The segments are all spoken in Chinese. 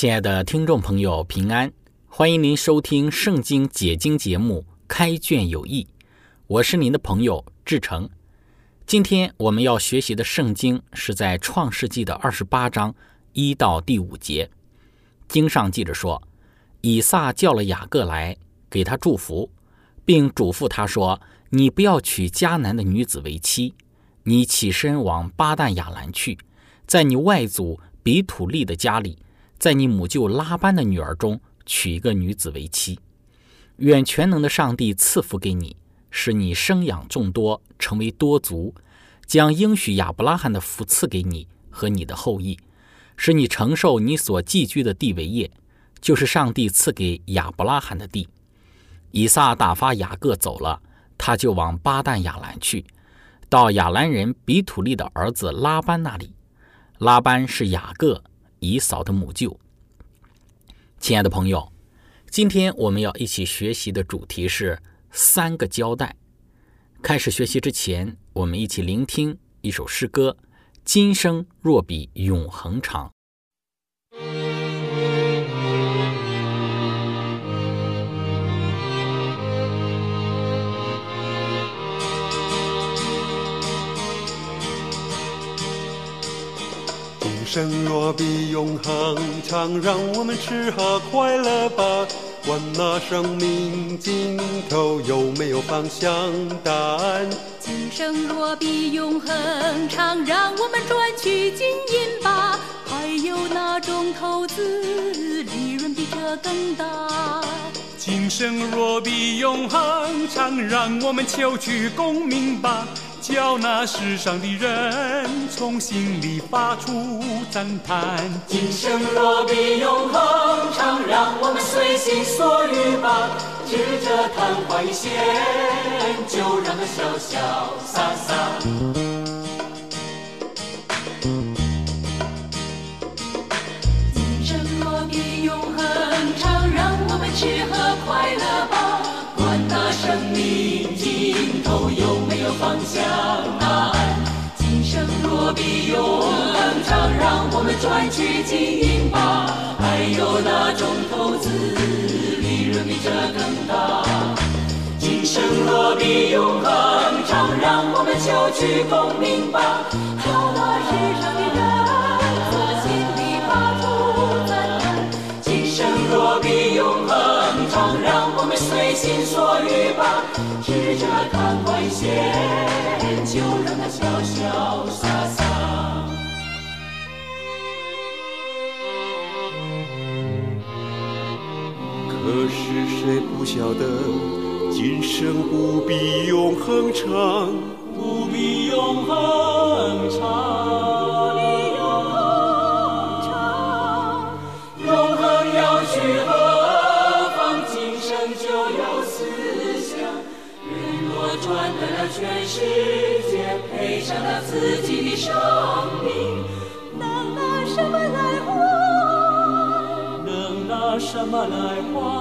亲爱的听众朋友，平安！欢迎您收听《圣经解经》节目《开卷有益》，我是您的朋友志成。今天我们要学习的圣经是在《创世纪》的二十八章一到第五节。经上记着说，以撒叫了雅各来，给他祝福，并嘱咐他说：“你不要娶迦南的女子为妻，你起身往巴旦亚兰去，在你外祖比土利的家里。”在你母舅拉班的女儿中娶一个女子为妻，愿全能的上帝赐福给你，使你生养众多，成为多族，将应许亚伯拉罕的福赐给你和你的后裔，使你承受你所寄居的地为业，就是上帝赐给亚伯拉罕的地。以撒打发雅各走了，他就往巴旦亚兰去，到亚兰人比土利的儿子拉班那里。拉班是雅各。姨嫂的母舅，亲爱的朋友，今天我们要一起学习的主题是三个交代。开始学习之前，我们一起聆听一首诗歌：今生若比永恒长。生若比永恒长，让我们吃喝快乐吧。管那生命尽头有没有方向答案。今生若比永恒长，让我们赚取金银吧。还有哪种投资利润比这更大？今生若比永恒长，让我们求取功名吧。叫那世上的人从心里发出赞叹。今生若比永恒长，让我们随心所欲吧。指着昙花一现，就让它潇潇洒洒。今生若比永恒长，让我们吃喝快乐吧。管那生命生若比永恒长，让我们赚取金银吧。还有那种投资利润比这更大？今生若比永恒长，让我们求取功名吧。着看外线，就让它潇潇洒洒。可是谁不晓得，今生不比永恒长，不比永恒长。世界赔上了自己的生命，能拿什么来换？能拿什么来换？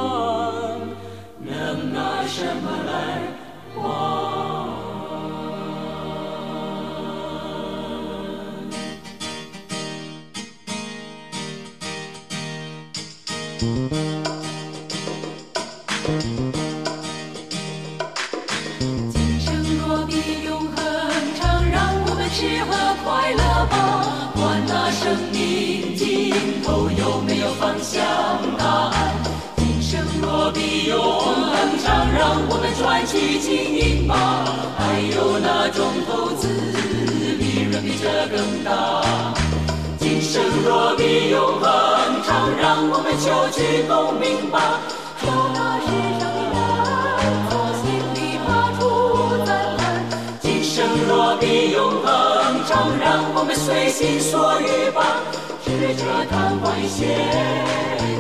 永恒长，让我们随心所欲吧。指着昙花一现，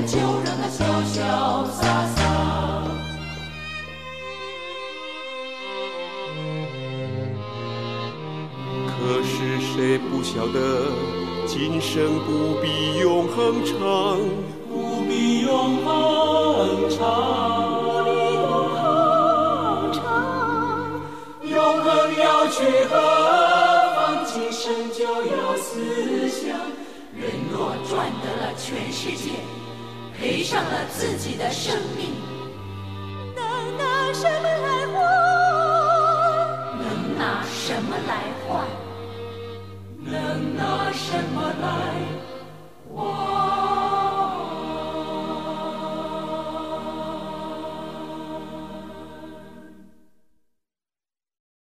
就让它潇潇洒洒。可是谁不晓得，今生不比永恒长。不必永恒长，不必永恒长，永恒要去何思想。人若赚得了全世界，赔上了自己的生命，能拿什么来换？能拿什么来换？能拿什么来换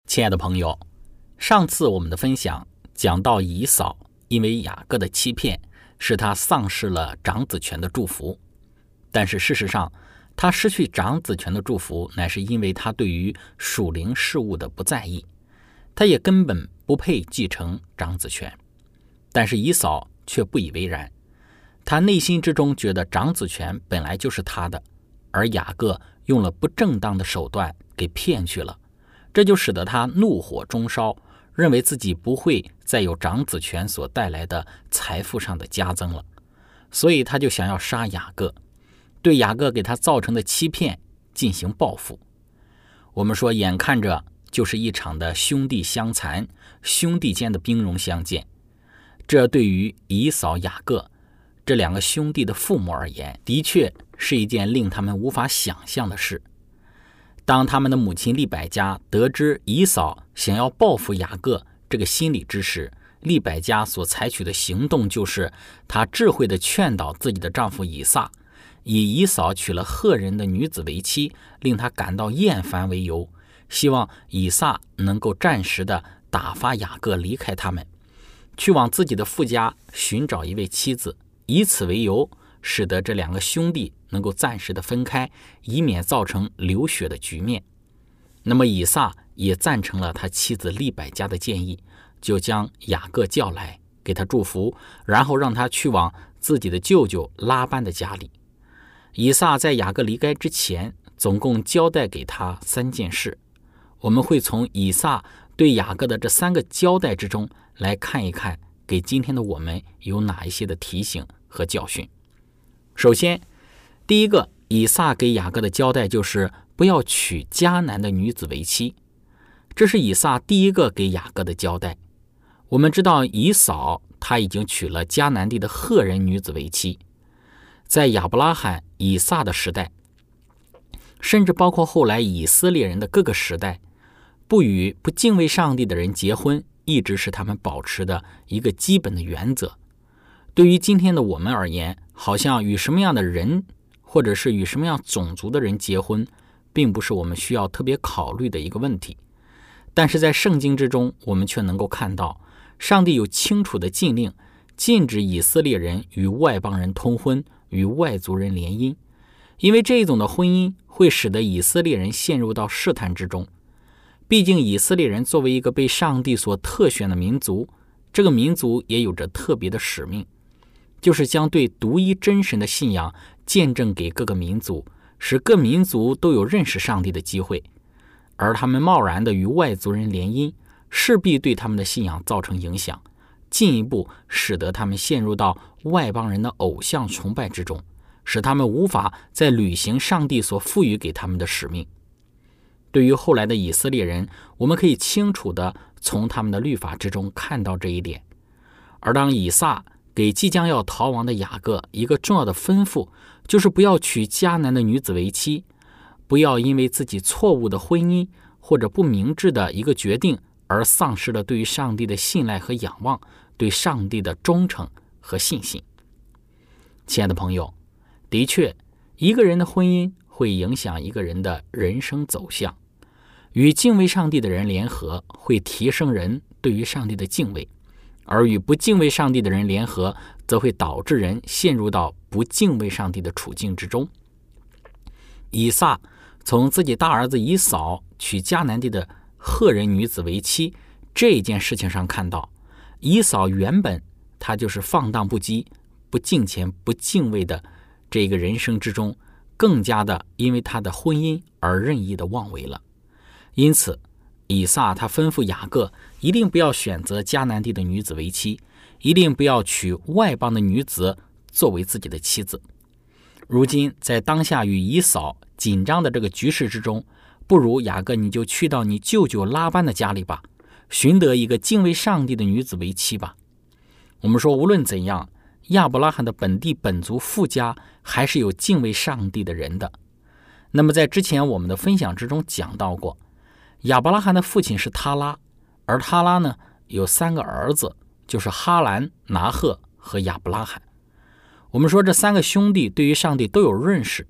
亲爱的朋友，上次我们的分享讲到以嫂因为雅各的欺骗，使他丧失了长子权的祝福。但是事实上，他失去长子权的祝福，乃是因为他对于属灵事物的不在意，他也根本不配继承长子权。但是以嫂却不以为然，他内心之中觉得长子权本来就是他的，而雅各用了不正当的手段给骗去了。这就使得他怒火中烧，认为自己不会再有长子权所带来的财富上的加增了，所以他就想要杀雅各，对雅各给他造成的欺骗进行报复。我们说，眼看着就是一场的兄弟相残，兄弟间的兵戎相见，这对于以扫、雅各这两个兄弟的父母而言，的确是一件令他们无法想象的事。当他们的母亲利百加得知以扫想要报复雅各这个心理之时，利百加所采取的行动就是，她智慧地劝导自己的丈夫以撒，以以扫娶了赫人的女子为妻，令他感到厌烦为由，希望以撒能够暂时的打发雅各离开他们，去往自己的父家寻找一位妻子，以此为由，使得这两个兄弟能够暂时的分开，以免造成流血的局面。那么以撒也赞成了他妻子利百加的建议，就将雅各叫来，给他祝福，然后让他去往自己的舅舅拉班的家里。以撒在雅各离开之前，总共交代给他三件事。我们会从以撒对雅各的这三个交代之中来看一看，给今天的我们有哪一些的提醒和教训。首先，第一个，以撒给雅各的交代就是不要娶迦南的女子为妻，这是以撒第一个给雅各的交代。我们知道以扫他已经娶了迦南地的赫人女子为妻，在亚伯拉罕、以撒的时代，甚至包括后来以色列人的各个时代，不与不敬畏上帝的人结婚，一直是他们保持的一个基本的原则。对于今天的我们而言，好像与什么样的人，或者是与什么样种族的人结婚，并不是我们需要特别考虑的一个问题。但是在圣经之中，我们却能够看到，上帝有清楚的禁令，禁止以色列人与外邦人通婚，与外族人联姻，因为这一种的婚姻会使得以色列人陷入到试探之中。毕竟，以色列人作为一个被上帝所特选的民族，这个民族也有着特别的使命。就是将对独一真神的信仰见证给各个民族，使各民族都有认识上帝的机会。而他们贸然的与外族人联姻，势必对他们的信仰造成影响，进一步使得他们陷入到外邦人的偶像崇拜之中，使他们无法再履行上帝所赋予给他们的使命。对于后来的以色列人，我们可以清楚的从他们的律法之中看到这一点。而当以撒给即将要逃亡的雅各一个重要的吩咐，就是不要娶迦南的女子为妻，不要因为自己错误的婚姻或者不明智的一个决定而丧失了对于上帝的信赖和仰望，对上帝的忠诚和信心。亲爱的朋友，的确，一个人的婚姻会影响一个人的人生走向。与敬畏上帝的人联合，会提升人对于上帝的敬畏；而与不敬畏上帝的人联合，则会导致人陷入到不敬畏上帝的处境之中。以撒从自己大儿子以扫娶迦南地的赫人女子为妻这件事情上看到，以扫原本他就是放荡不羁、不敬虔、不敬畏的这个人生之中，更加的因为他的婚姻而任意的妄为了。因此，以撒他吩咐雅各一定不要选择迦南地的女子为妻，一定不要娶外邦的女子作为自己的妻子。如今在当下与以扫紧张的这个局势之中，不如雅各你就去到你舅舅拉班的家里吧，寻得一个敬畏上帝的女子为妻吧。我们说，无论怎样，亚伯拉罕的本地本族富家还是有敬畏上帝的人的。那么在之前我们的分享之中讲到过。亚伯拉罕的父亲是他拉，而他拉呢有三个儿子，就是哈兰、拿赫和亚伯拉罕。我们说这三个兄弟对于上帝都有认识，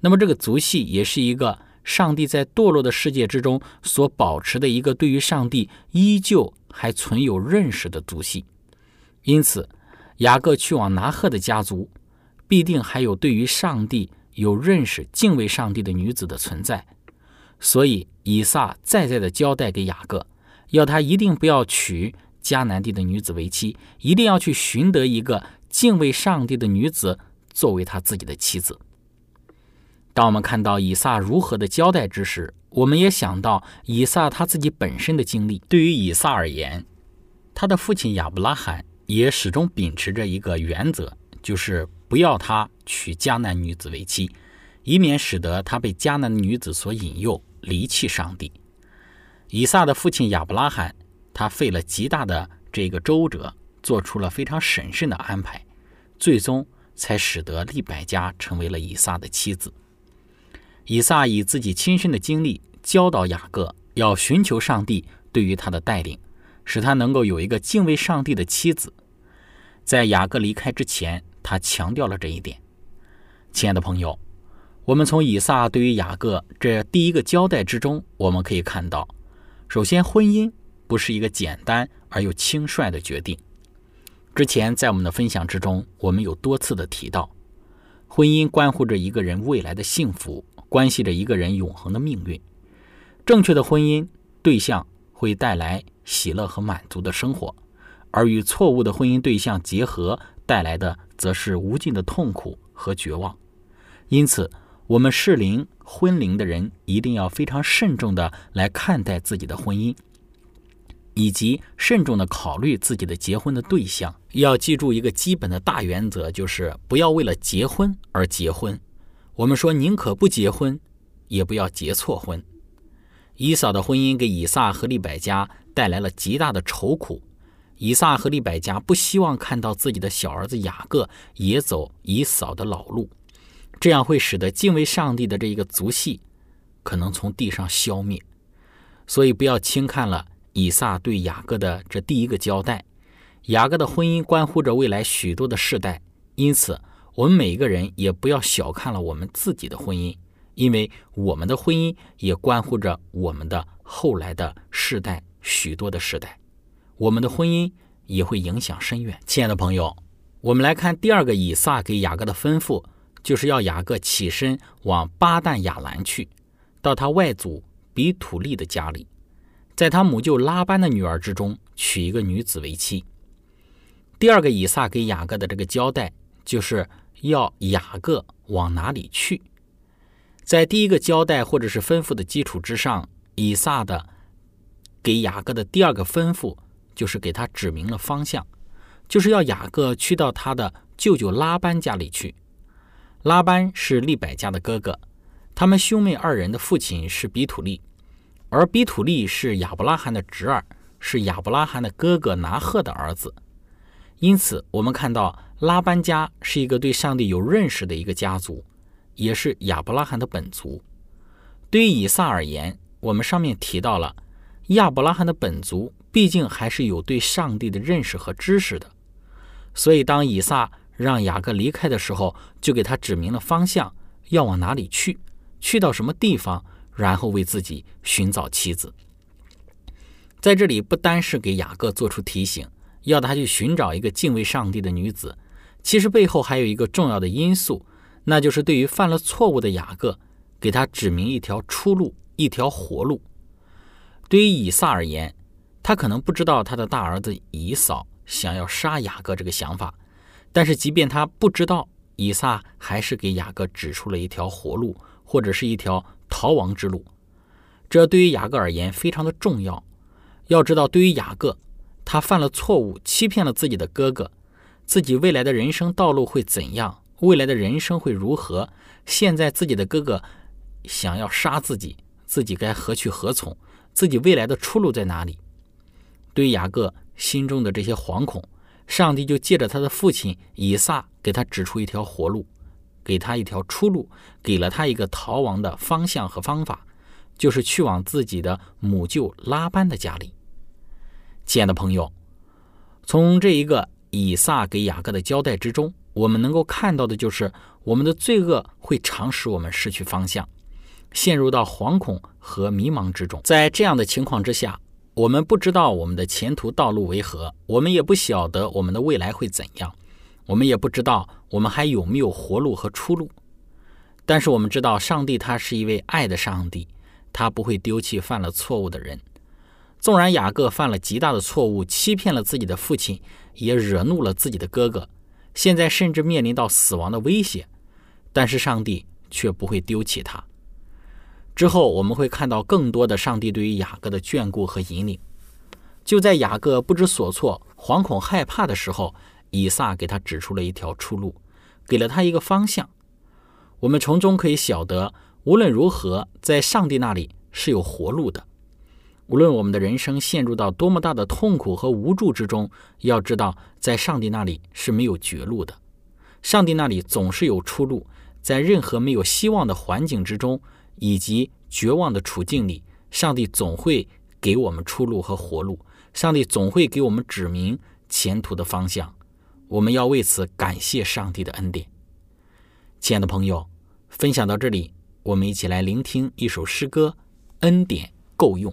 那么这个族系也是一个上帝在堕落的世界之中所保持的一个对于上帝依旧还存有认识的族系。因此，雅各去往拿赫的家族，必定还有对于上帝有认识、敬畏上帝的女子的存在。所以，以撒再再的交代给雅各，要他一定不要娶迦南地的女子为妻，一定要去寻得一个敬畏上帝的女子作为他自己的妻子。当我们看到以撒如何的交代之时，我们也想到以撒他自己本身的经历。对于以撒而言，他的父亲亚伯拉罕也始终秉持着一个原则，就是不要他娶迦南女子为妻，以免使得他被迦南女子所引诱。离弃上帝，以撒的父亲亚伯拉罕，他费了极大的这个周折，做出了非常审慎的安排，最终才使得利百加成为了以撒的妻子。以撒以自己亲身的经历教导雅各，要寻求上帝对于他的带领，使他能够有一个敬畏上帝的妻子。在雅各离开之前，他强调了这一点。亲爱的朋友。我们从以撒对于雅各这第一个交代之中，我们可以看到，首先，婚姻不是一个简单而又轻率的决定。之前在我们的分享之中，我们有多次的提到，婚姻关乎着一个人未来的幸福，关系着一个人永恒的命运。正确的婚姻对象会带来喜乐和满足的生活，而与错误的婚姻对象结合带来的，则是无尽的痛苦和绝望。因此，我们适龄婚龄的人一定要非常慎重的来看待自己的婚姻，以及慎重的考虑自己的结婚的对象。要记住一个基本的大原则，就是不要为了结婚而结婚。我们说宁可不结婚，也不要结错婚。以扫的婚姻给以撒和利百加带来了极大的愁苦。以撒和利百加不希望看到自己的小儿子雅各也走以扫的老路。这样会使得敬畏上帝的这一个族系可能从地上消灭，所以不要轻看了以撒对雅各的这第一个交代。雅各的婚姻关乎着未来许多的世代，因此我们每一个人也不要小看了我们自己的婚姻，因为我们的婚姻也关乎着我们的后来的世代许多的世代，我们的婚姻也会影响深远。亲爱的朋友，我们来看第二个以撒给雅各的吩咐。就是要雅各起身往巴旦亚兰去，到他外祖比土利的家里，在他母舅拉班的女儿之中娶一个女子为妻。第二个以撒给雅各的这个交代，就是要雅各往哪里去。在第一个交代或者是吩咐的基础之上，以撒的给雅各的第二个吩咐，就是给他指明了方向，就是要雅各去到他的舅舅拉班家里去。拉班是利百加的哥哥，他们兄妹二人的父亲是比土利，而比土利是亚伯拉罕的侄儿，是亚伯拉罕的哥哥拿赫的儿子。因此，我们看到拉班家是一个对上帝有认识的一个家族，也是亚伯拉罕的本族。对于以撒而言，我们上面提到了亚伯拉罕的本族，毕竟还是有对上帝的认识和知识的，所以当以撒。让雅各离开的时候，就给他指明了方向，要往哪里去。去到什么地方，然后为自己寻找妻子。在这里，不单是给雅各做出提醒，要他去寻找一个敬畏上帝的女子，其实背后还有一个重要的因素，那就是对于犯了错误的雅各，给他指明一条出路，一条活路。对于以撒而言，他可能不知道他的大儿子以扫想要杀雅各这个想法，但是即便他不知道，以撒还是给雅各指出了一条活路，或者是一条逃亡之路。这对于雅各而言非常的重要。要知道，对于雅各，他犯了错误，欺骗了自己的哥哥，自己未来的人生道路会怎样？未来的人生会如何？现在自己的哥哥想要杀自己，自己该何去何从？自己未来的出路在哪里？对于雅各心中的这些惶恐，上帝就借着他的父亲以撒给他指出一条活路，给他一条出路，给了他一个逃亡的方向和方法，就是去往自己的母舅拉班的家里。亲爱的朋友，从这一个以撒给雅各的交代之中，我们能够看到的就是我们的罪恶会常使我们失去方向，陷入到惶恐和迷茫之中。在这样的情况之下，我们不知道我们的前途道路为何，我们也不晓得我们的未来会怎样，我们也不知道我们还有没有活路和出路。但是我们知道，上帝他是一位爱的上帝，他不会丢弃犯了错误的人。纵然雅各犯了极大的错误，欺骗了自己的父亲，也惹怒了自己的哥哥，现在甚至面临到死亡的威胁，但是上帝却不会丢弃他。之后我们会看到更多的上帝对于雅各的眷顾和引领。就在雅各不知所措、惶恐害怕的时候，以撒给他指出了一条出路，给了他一个方向。我们从中可以晓得，无论如何，在上帝那里是有活路的。无论我们的人生陷入到多么大的痛苦和无助之中，要知道，在上帝那里是没有绝路的。上帝那里总是有出路，在任何没有希望的环境之中，以及绝望的处境里，上帝总会给我们出路和活路。上帝总会给我们指明前途的方向。我们要为此感谢上帝的恩典。亲爱的朋友，分享到这里，我们一起来聆听一首诗歌，《恩典够用》。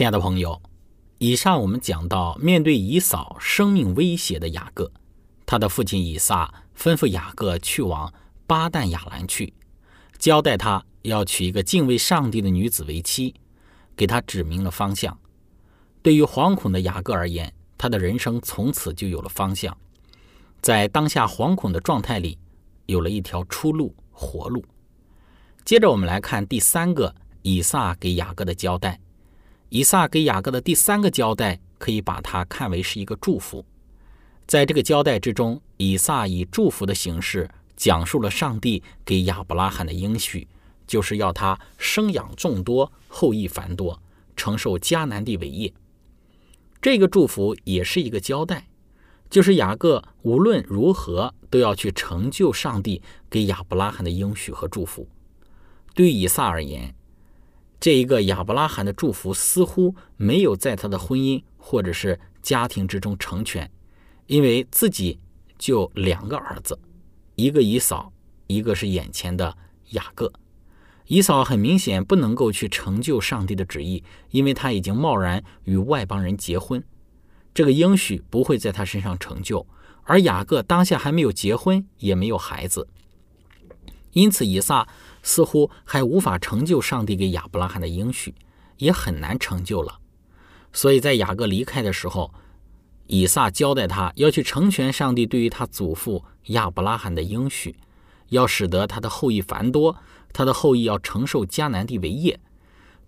亲爱的朋友，以上我们讲到，面对以扫生命威胁的雅各，他的父亲以撒吩咐雅各去往巴旦亚兰去，交代他要娶一个敬畏上帝的女子为妻，给他指明了方向。对于惶恐的雅各而言，他的人生从此就有了方向，在当下惶恐的状态里，有了一条出路、活路。接着我们来看第三个以撒给雅各的交代。以撒给雅各的第三个交代，可以把它看为是一个祝福。在这个交代之中，以撒以祝福的形式讲述了上帝给亚伯拉罕的应许，就是要他生养众多，后裔繁多，承受迦南地为业。这个祝福也是一个交代，就是雅各无论如何都要去成就上帝给亚伯拉罕的应许和祝福。对以撒而言，这一个亚伯拉罕的祝福似乎没有在他的婚姻或者是家庭之中成全，因为自己就两个儿子，一个以扫，一个是眼前的雅各。以扫很明显不能够去成就上帝的旨意，因为他已经贸然与外邦人结婚，这个应许不会在他身上成就。而雅各当下还没有结婚，也没有孩子，因此以撒似乎还无法成就上帝给亚伯拉罕的应许，也很难成就了。所以在雅各离开的时候，以撒交代他要去成全上帝对于他祖父亚伯拉罕的应许，要使得他的后裔繁多，他的后裔要承受迦南地为业。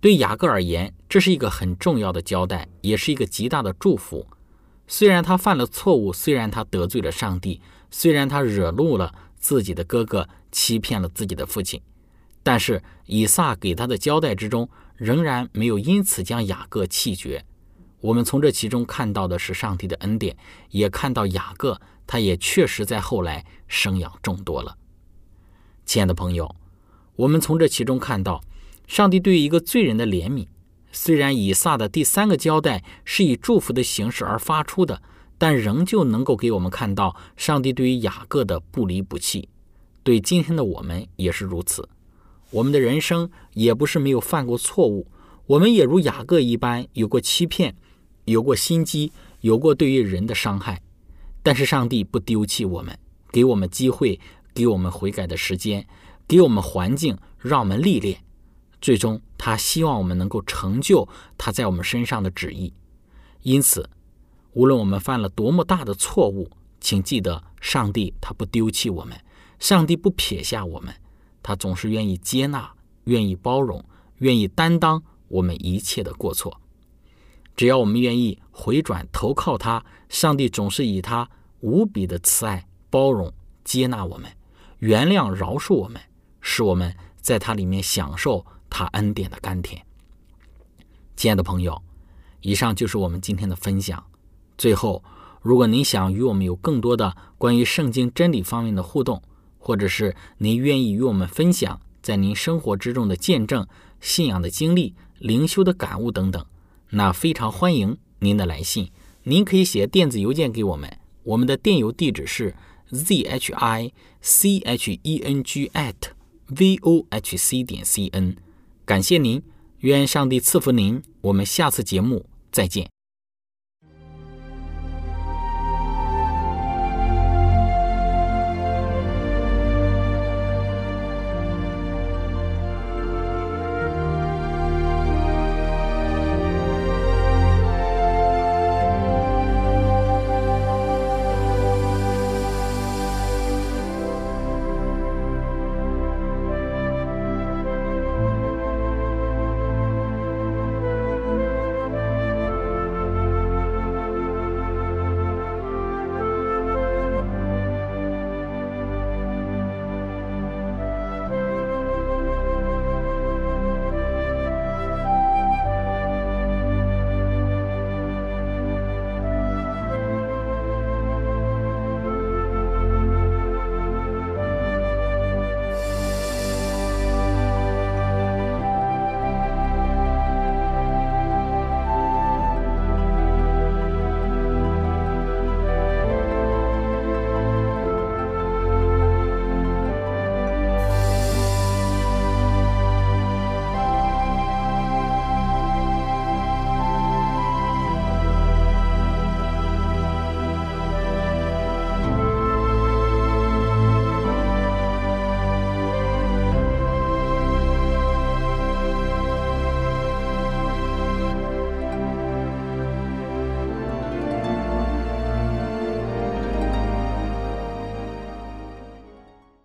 对雅各而言，这是一个很重要的交代，也是一个极大的祝福。虽然他犯了错误，虽然他得罪了上帝，虽然他惹怒了自己的哥哥，欺骗了自己的父亲，但是以撒给他的交代之中，仍然没有因此将雅各弃绝。我们从这其中看到的是上帝的恩典，也看到雅各，他也确实在后来生养众多了。亲爱的朋友，我们从这其中看到，上帝对于一个罪人的怜悯。虽然以撒的第三个交代是以祝福的形式而发出的，但仍旧能够给我们看到上帝对于雅各的不离不弃。对今天的我们也是如此。我们的人生也不是没有犯过错误，我们也如雅各一般有过欺骗。有过心机，有过对于人的伤害，但是上帝不丢弃我们，给我们机会，给我们悔改的时间，给我们环境，让我们历练。最终，他希望我们能够成就他在我们身上的旨意。因此，无论我们犯了多么大的错误，请记得，上帝他不丢弃我们，上帝不撇下我们，他总是愿意接纳，愿意包容，愿意担当我们一切的过错。只要我们愿意回转投靠他，上帝总是以他无比的慈爱、包容、接纳我们，原谅、饶恕我们，使我们在他里面享受他恩典的甘甜。亲爱的朋友，以上就是我们今天的分享。最后，如果您想与我们有更多的关于圣经真理方面的互动，或者是您愿意与我们分享在您生活之中的见证、信仰的经历、灵修的感悟等等。那非常欢迎您的来信，您可以写电子邮件给我们，我们的电邮地址是 z h i c h e n g at v o h c 点 c n。感谢您，愿上帝赐福您，我们下次节目再见。